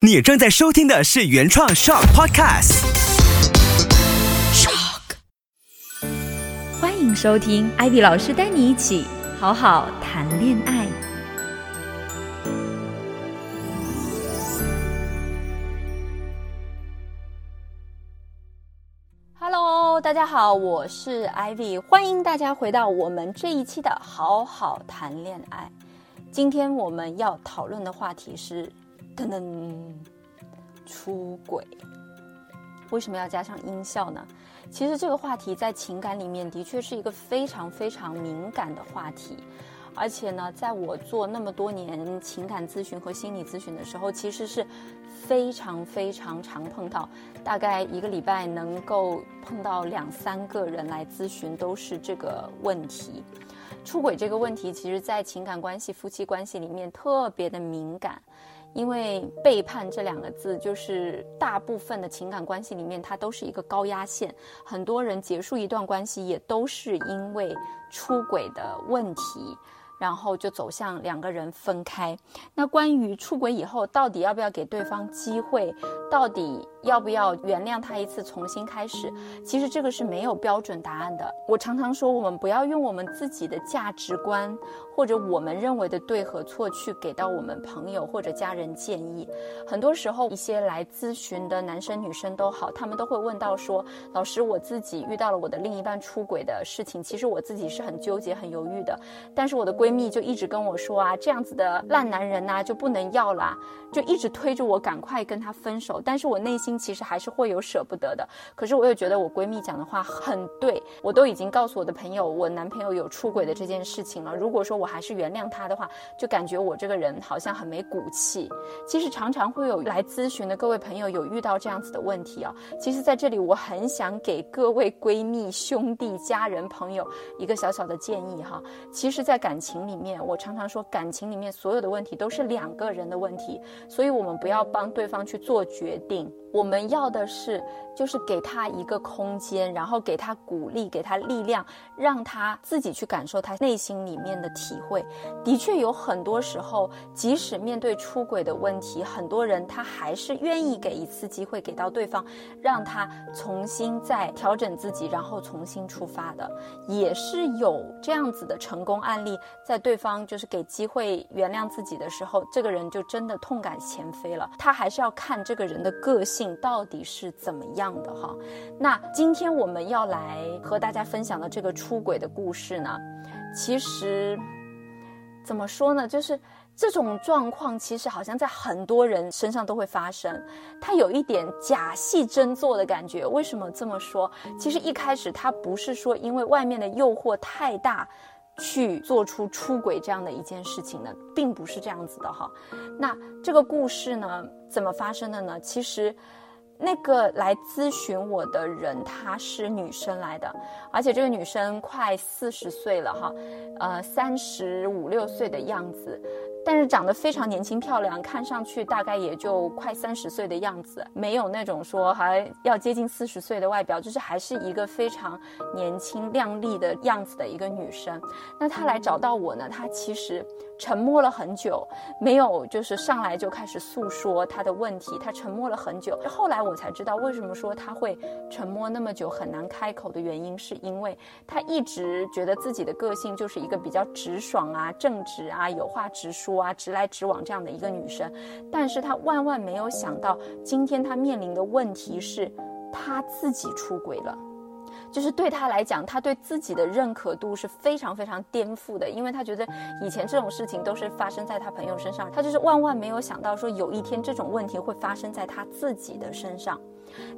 你正在收听的是原创 Shock Podcast。Shock，。欢迎收听艾比老师带你一起好好谈恋爱。Hello，大家好，我是 Ivy，欢迎大家回到我们这一期的好好谈恋爱。今天我们要讨论的话题是，噔噔，出轨。为什么要加上音效呢？其实这个话题在情感里面的确是一个非常非常敏感的话题，而且呢，在我做那么多年情感咨询和心理咨询的时候，其实是非常非常常碰到，大概一个礼拜能够碰到两三个人来咨询，都是这个问题。出轨这个问题，其实在情感关系、夫妻关系里面特别的敏感。因为背叛这两个字，就是大部分的情感关系里面，它都是一个高压线。很多人结束一段关系，也都是因为出轨的问题。然后就走向两个人分开。那关于出轨以后，到底要不要给对方机会？到底要不要原谅他一次，重新开始？其实这个是没有标准答案的。我常常说，我们不要用我们自己的价值观或者我们认为的对和错去给到我们朋友或者家人建议。很多时候，一些来咨询的男生女生都好，他们都会问到说：“老师，我自己遇到了我的另一半出轨的事情，其实我自己是很纠结、很犹豫的。但是我的闺。”蜜就一直跟我说啊，这样子的烂男人呐就不能要啦，就一直推着我赶快跟他分手。但是我内心其实还是会有舍不得的。可是我又觉得我闺蜜讲的话很对，我都已经告诉我的朋友，我男朋友有出轨的这件事情了。如果说我还是原谅他的话，就感觉我这个人好像很没骨气。其实常常会有来咨询的各位朋友有遇到这样子的问题啊。其实在这里我很想给各位闺蜜、兄弟、家人、朋友一个小小的建议哈。其实，在感情。里面，我常常说，感情里面所有的问题都是两个人的问题，所以我们不要帮对方去做决定。我们要的是，就是给他一个空间，然后给他鼓励，给他力量，让他自己去感受他内心里面的体会。的确有很多时候，即使面对出轨的问题，很多人他还是愿意给一次机会给到对方，让他重新再调整自己，然后重新出发的，也是有这样子的成功案例。在对方就是给机会原谅自己的时候，这个人就真的痛改前非了。他还是要看这个人的个性。性到底是怎么样的哈？那今天我们要来和大家分享的这个出轨的故事呢，其实怎么说呢？就是这种状况，其实好像在很多人身上都会发生。他有一点假戏真做的感觉。为什么这么说？其实一开始他不是说因为外面的诱惑太大。去做出出轨这样的一件事情呢，并不是这样子的哈。那这个故事呢，怎么发生的呢？其实，那个来咨询我的人，她是女生来的，而且这个女生快四十岁了哈，呃，三十五六岁的样子。但是长得非常年轻漂亮，看上去大概也就快三十岁的样子，没有那种说还要接近四十岁的外表，就是还是一个非常年轻靓丽的样子的一个女生。那她来找到我呢，她其实。沉默了很久，没有就是上来就开始诉说她的问题。她沉默了很久，后来我才知道为什么说他会沉默那么久很难开口的原因，是因为他一直觉得自己的个性就是一个比较直爽啊、正直啊、有话直说啊、直来直往这样的一个女生。但是他万万没有想到，今天他面临的问题是他自己出轨了。就是对他来讲，他对自己的认可度是非常非常颠覆的，因为他觉得以前这种事情都是发生在他朋友身上，他就是万万没有想到说有一天这种问题会发生在他自己的身上。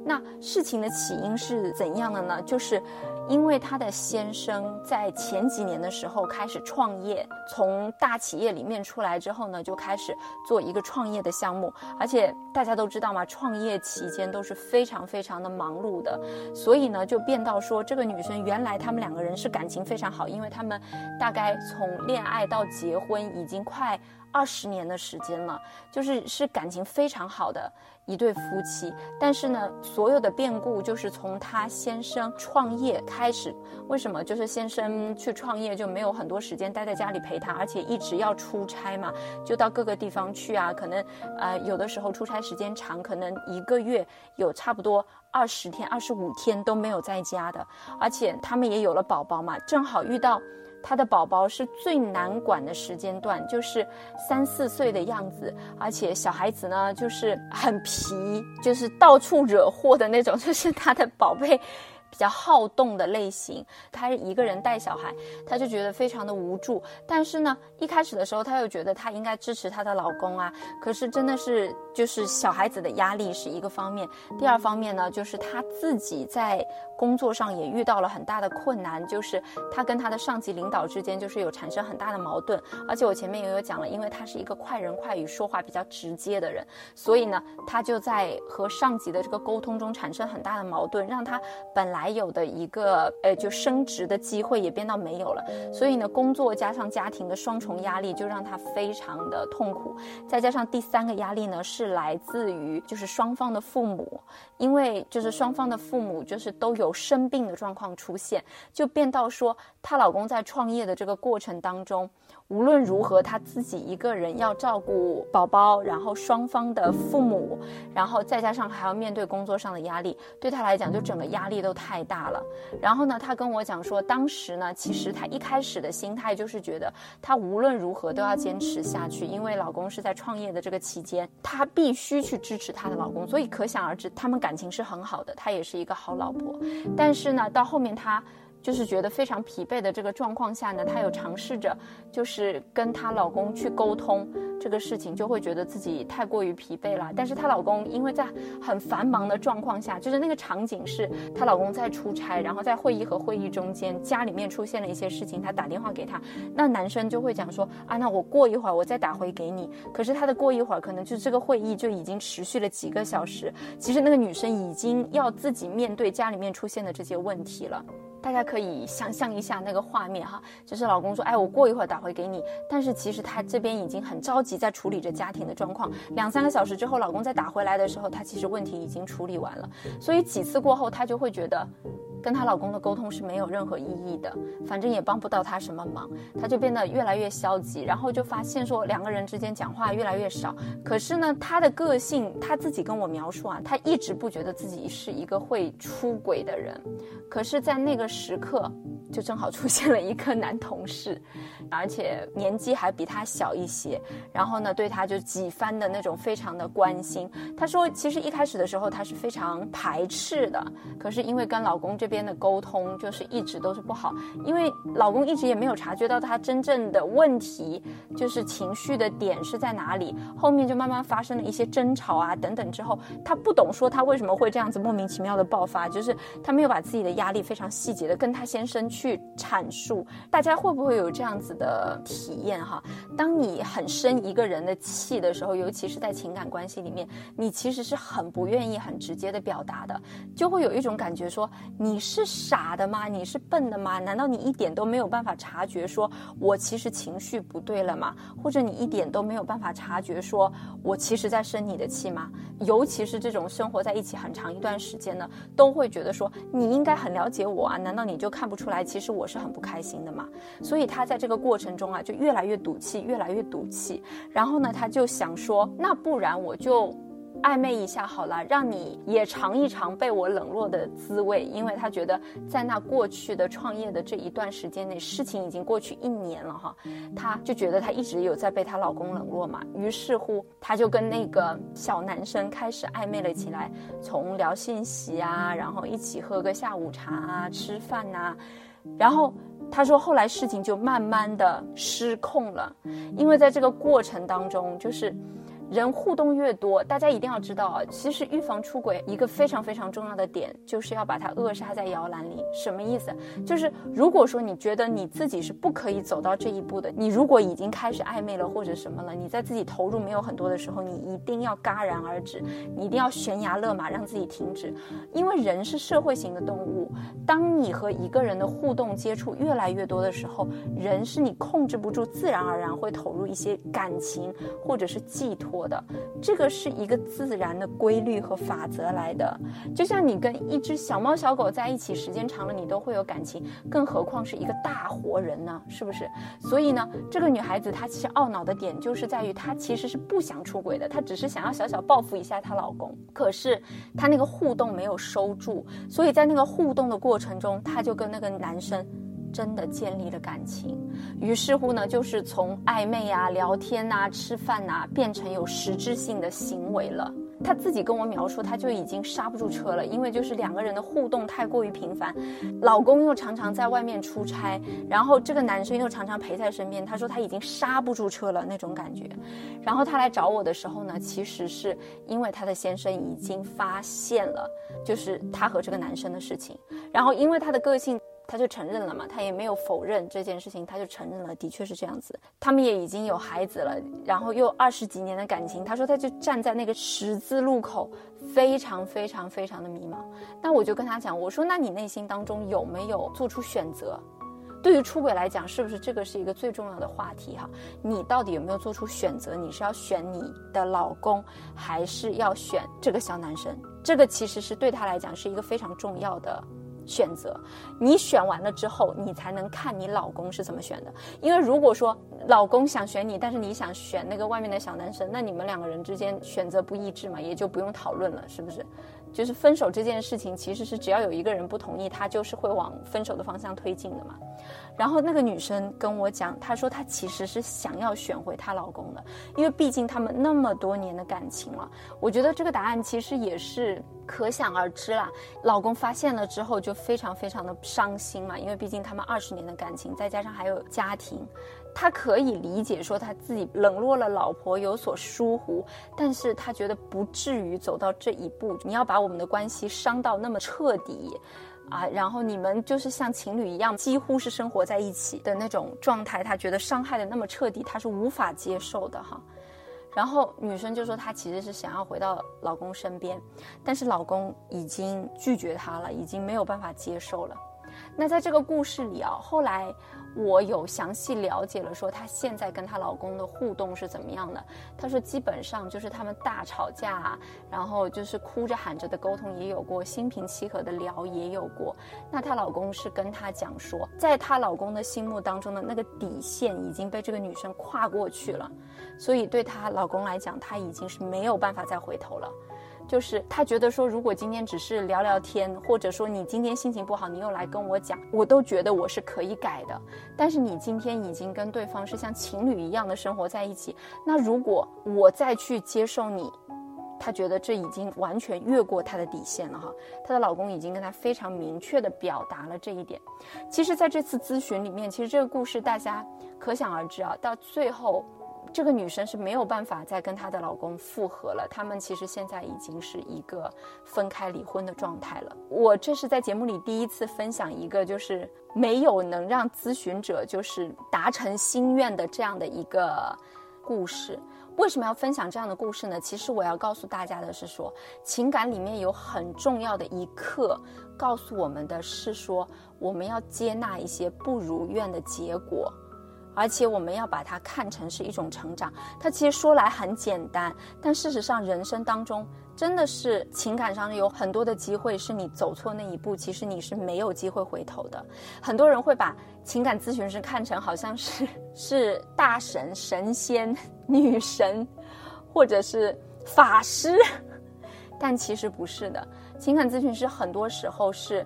那事情的起因是怎样的呢？就是。因为她的先生在前几年的时候开始创业，从大企业里面出来之后呢，就开始做一个创业的项目。而且大家都知道嘛，创业期间都是非常非常的忙碌的，所以呢，就变到说这个女生原来他们两个人是感情非常好，因为他们大概从恋爱到结婚已经快。二十年的时间了，就是是感情非常好的一对夫妻。但是呢，所有的变故就是从他先生创业开始。为什么？就是先生去创业就没有很多时间待在家里陪他，而且一直要出差嘛，就到各个地方去啊。可能呃有的时候出差时间长，可能一个月有差不多二十天、二十五天都没有在家的。而且他们也有了宝宝嘛，正好遇到。他的宝宝是最难管的时间段，就是三四岁的样子，而且小孩子呢就是很皮，就是到处惹祸的那种，就是他的宝贝。比较好动的类型，她一个人带小孩，她就觉得非常的无助。但是呢，一开始的时候，她又觉得她应该支持她的老公啊。可是真的是，就是小孩子的压力是一个方面，第二方面呢，就是他自己在工作上也遇到了很大的困难，就是他跟他的上级领导之间就是有产生很大的矛盾。而且我前面也有讲了，因为他是一个快人快语、说话比较直接的人，所以呢，他就在和上级的这个沟通中产生很大的矛盾，让他本来。有的一个，呃，就升职的机会也变到没有了，所以呢，工作加上家庭的双重压力，就让他非常的痛苦。再加上第三个压力呢，是是来自于就是双方的父母，因为就是双方的父母就是都有生病的状况出现，就变到说她老公在创业的这个过程当中。无论如何，她自己一个人要照顾宝宝，然后双方的父母，然后再加上还要面对工作上的压力，对她来讲就整个压力都太大了。然后呢，她跟我讲说，当时呢，其实她一开始的心态就是觉得她无论如何都要坚持下去，因为老公是在创业的这个期间，她必须去支持她的老公，所以可想而知，他们感情是很好的，她也是一个好老婆。但是呢，到后面她。就是觉得非常疲惫的这个状况下呢，她有尝试着，就是跟她老公去沟通这个事情，就会觉得自己太过于疲惫了。但是她老公因为在很繁忙的状况下，就是那个场景是她老公在出差，然后在会议和会议中间，家里面出现了一些事情，他打电话给他，那男生就会讲说啊，那我过一会儿我再打回给你。可是他的过一会儿可能就这个会议就已经持续了几个小时，其实那个女生已经要自己面对家里面出现的这些问题了。大家可以想象一下那个画面哈，就是老公说，哎，我过一会儿打回给你。但是其实他这边已经很着急，在处理着家庭的状况。两三个小时之后，老公再打回来的时候，他其实问题已经处理完了。所以几次过后，他就会觉得。跟她老公的沟通是没有任何意义的，反正也帮不到她什么忙，她就变得越来越消极，然后就发现说两个人之间讲话越来越少。可是呢，她的个性，她自己跟我描述啊，她一直不觉得自己是一个会出轨的人。可是，在那个时刻，就正好出现了一个男同事，而且年纪还比她小一些，然后呢，对她就几番的那种非常的关心。她说，其实一开始的时候，她是非常排斥的，可是因为跟老公这。边的沟通就是一直都是不好，因为老公一直也没有察觉到他真正的问题，就是情绪的点是在哪里。后面就慢慢发生了一些争吵啊等等之后，他不懂说他为什么会这样子莫名其妙的爆发，就是他没有把自己的压力非常细节的跟他先生去阐述。大家会不会有这样子的体验哈？当你很生一个人的气的时候，尤其是在情感关系里面，你其实是很不愿意很直接的表达的，就会有一种感觉说你。是傻的吗？你是笨的吗？难道你一点都没有办法察觉，说我其实情绪不对了吗？或者你一点都没有办法察觉，说我其实在生你的气吗？尤其是这种生活在一起很长一段时间呢，都会觉得说你应该很了解我啊，难道你就看不出来，其实我是很不开心的吗？所以他在这个过程中啊，就越来越赌气，越来越赌气。然后呢，他就想说，那不然我就。暧昧一下好了，让你也尝一尝被我冷落的滋味，因为他觉得在那过去的创业的这一段时间内，事情已经过去一年了哈，他就觉得他一直有在被她老公冷落嘛，于是乎他就跟那个小男生开始暧昧了起来，从聊信息啊，然后一起喝个下午茶啊，吃饭呐，然后他说后来事情就慢慢的失控了，因为在这个过程当中就是。人互动越多，大家一定要知道啊，其实预防出轨一个非常非常重要的点，就是要把它扼杀在摇篮里。什么意思？就是如果说你觉得你自己是不可以走到这一步的，你如果已经开始暧昧了或者什么了，你在自己投入没有很多的时候，你一定要戛然而止，你一定要悬崖勒马，让自己停止。因为人是社会型的动物，当你和一个人的互动接触越来越多的时候，人是你控制不住，自然而然会投入一些感情或者是寄托。的这个是一个自然的规律和法则来的，就像你跟一只小猫小狗在一起时间长了，你都会有感情，更何况是一个大活人呢？是不是？所以呢，这个女孩子她其实懊恼的点就是在于她其实是不想出轨的，她只是想要小小报复一下她老公，可是她那个互动没有收住，所以在那个互动的过程中，她就跟那个男生。真的建立了感情，于是乎呢，就是从暧昧啊、聊天呐、吃饭呐，变成有实质性的行为了。他自己跟我描述，他就已经刹不住车了，因为就是两个人的互动太过于频繁，老公又常常在外面出差，然后这个男生又常常陪在身边。他说他已经刹不住车了那种感觉。然后他来找我的时候呢，其实是因为他的先生已经发现了，就是他和这个男生的事情。然后因为他的个性。他就承认了嘛，他也没有否认这件事情，他就承认了，的确是这样子。他们也已经有孩子了，然后又二十几年的感情。他说，他就站在那个十字路口，非常非常非常的迷茫。那我就跟他讲，我说，那你内心当中有没有做出选择？对于出轨来讲，是不是这个是一个最重要的话题哈？你到底有没有做出选择？你是要选你的老公，还是要选这个小男生？这个其实是对他来讲是一个非常重要的。选择，你选完了之后，你才能看你老公是怎么选的。因为如果说老公想选你，但是你想选那个外面的小男生，那你们两个人之间选择不一致嘛，也就不用讨论了，是不是？就是分手这件事情，其实是只要有一个人不同意，他就是会往分手的方向推进的嘛。然后那个女生跟我讲，她说她其实是想要选回她老公的，因为毕竟他们那么多年的感情了。我觉得这个答案其实也是可想而知啦。老公发现了之后就非常非常的伤心嘛，因为毕竟他们二十年的感情，再加上还有家庭。他可以理解说他自己冷落了老婆有所疏忽，但是他觉得不至于走到这一步。你要把我们的关系伤到那么彻底，啊，然后你们就是像情侣一样，几乎是生活在一起的那种状态，他觉得伤害的那么彻底，他是无法接受的哈。然后女生就说她其实是想要回到老公身边，但是老公已经拒绝她了，已经没有办法接受了。那在这个故事里啊，后来。我有详细了解了，说她现在跟她老公的互动是怎么样的。她说基本上就是他们大吵架，然后就是哭着喊着的沟通也有过，心平气和的聊也有过。那她老公是跟她讲说，在她老公的心目当中的那个底线已经被这个女生跨过去了，所以对她老公来讲，她已经是没有办法再回头了。就是他觉得说，如果今天只是聊聊天，或者说你今天心情不好，你又来跟我讲，我都觉得我是可以改的。但是你今天已经跟对方是像情侣一样的生活在一起，那如果我再去接受你，他觉得这已经完全越过他的底线了哈。她的老公已经跟她非常明确的表达了这一点。其实，在这次咨询里面，其实这个故事大家可想而知啊，到最后。这个女生是没有办法再跟她的老公复合了，他们其实现在已经是一个分开离婚的状态了。我这是在节目里第一次分享一个，就是没有能让咨询者就是达成心愿的这样的一个故事。为什么要分享这样的故事呢？其实我要告诉大家的是说，情感里面有很重要的一课，告诉我们的是说，我们要接纳一些不如愿的结果。而且我们要把它看成是一种成长。它其实说来很简单，但事实上，人生当中真的是情感上有很多的机会，是你走错那一步，其实你是没有机会回头的。很多人会把情感咨询师看成好像是 是大神、神仙、女神，或者是法师，但其实不是的。情感咨询师很多时候是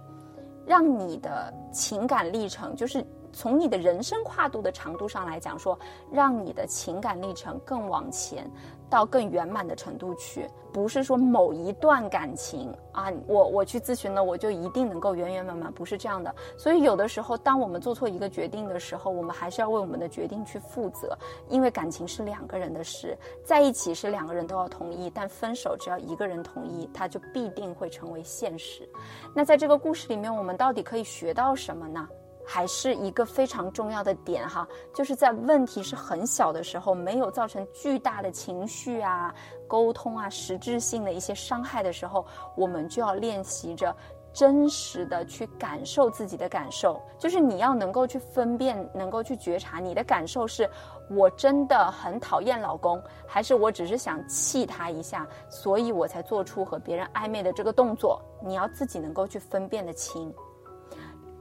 让你的情感历程，就是。从你的人生跨度的长度上来讲，说让你的情感历程更往前。到更圆满的程度去，不是说某一段感情啊，我我去咨询了，我就一定能够圆圆满满，不是这样的。所以有的时候，当我们做错一个决定的时候，我们还是要为我们的决定去负责，因为感情是两个人的事，在一起是两个人都要同意，但分手只要一个人同意，它就必定会成为现实。那在这个故事里面，我们到底可以学到什么呢？还是一个非常重要的点哈，就是在问题是很小的时候，没有造成巨大的情绪啊、沟通啊、实质性的一些伤害的时候，我们就要练习着真实的去感受自己的感受。就是你要能够去分辨，能够去觉察你的感受是：我真的很讨厌老公，还是我只是想气他一下，所以我才做出和别人暧昧的这个动作。你要自己能够去分辨的清。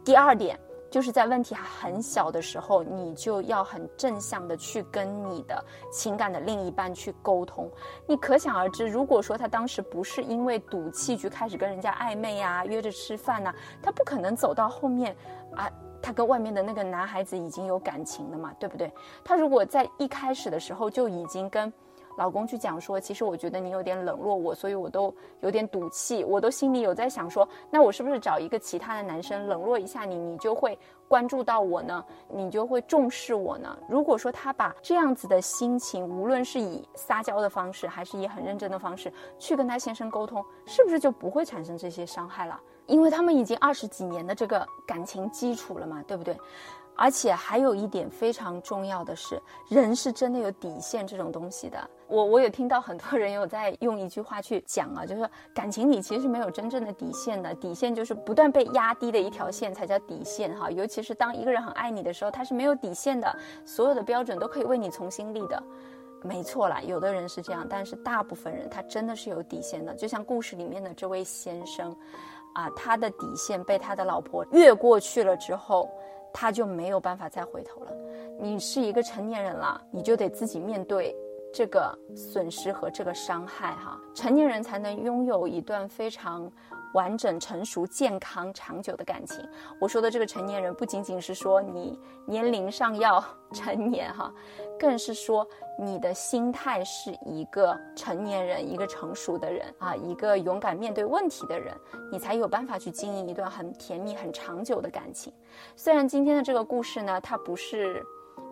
第二点。就是在问题还很小的时候，你就要很正向的去跟你的情感的另一半去沟通。你可想而知，如果说他当时不是因为赌气去开始跟人家暧昧呀、约着吃饭呐，他不可能走到后面啊，他跟外面的那个男孩子已经有感情了嘛，对不对？他如果在一开始的时候就已经跟。老公去讲说，其实我觉得你有点冷落我，所以我都有点赌气，我都心里有在想说，那我是不是找一个其他的男生冷落一下你，你就会关注到我呢？你就会重视我呢？如果说他把这样子的心情，无论是以撒娇的方式，还是以很认真的方式去跟他先生沟通，是不是就不会产生这些伤害了？因为他们已经二十几年的这个感情基础了嘛，对不对？而且还有一点非常重要的是，人是真的有底线这种东西的。我我有听到很多人有在用一句话去讲啊，就是说感情里其实是没有真正的底线的，底线就是不断被压低的一条线才叫底线哈。尤其是当一个人很爱你的时候，他是没有底线的，所有的标准都可以为你重新立的。没错啦，有的人是这样，但是大部分人他真的是有底线的。就像故事里面的这位先生，啊，他的底线被他的老婆越过去了之后。他就没有办法再回头了。你是一个成年人了，你就得自己面对这个损失和这个伤害哈。成年人才能拥有一段非常。完整、成熟、健康、长久的感情。我说的这个成年人，不仅仅是说你年龄上要成年哈，更是说你的心态是一个成年人、一个成熟的人啊，一个勇敢面对问题的人，你才有办法去经营一段很甜蜜、很长久的感情。虽然今天的这个故事呢，它不是。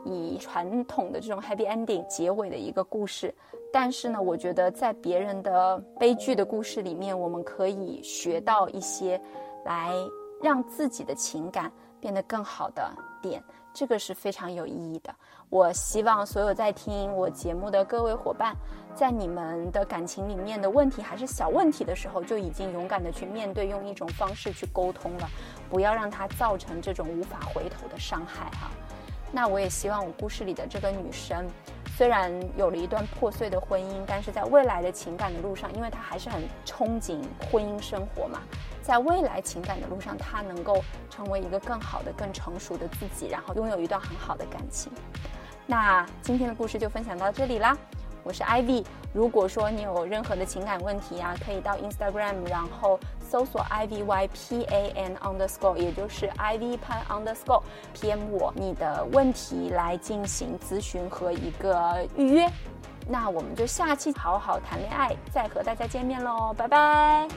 以传统的这种 happy ending 结尾的一个故事，但是呢，我觉得在别人的悲剧的故事里面，我们可以学到一些，来让自己的情感变得更好的点，这个是非常有意义的。我希望所有在听我节目的各位伙伴，在你们的感情里面的问题还是小问题的时候，就已经勇敢的去面对，用一种方式去沟通了，不要让它造成这种无法回头的伤害哈。那我也希望我故事里的这个女生，虽然有了一段破碎的婚姻，但是在未来的情感的路上，因为他还是很憧憬婚姻生活嘛，在未来情感的路上，他能够成为一个更好的、更成熟的自己，然后拥有一段很好的感情。那今天的故事就分享到这里啦。我是 Ivy，如果说你有任何的情感问题啊，可以到 Instagram，然后搜索 I V Y P A N underscore，也就是 I V Pan underscore PM 我你的问题来进行咨询和一个预约。那我们就下期好好谈恋爱，再和大家见面喽，拜拜。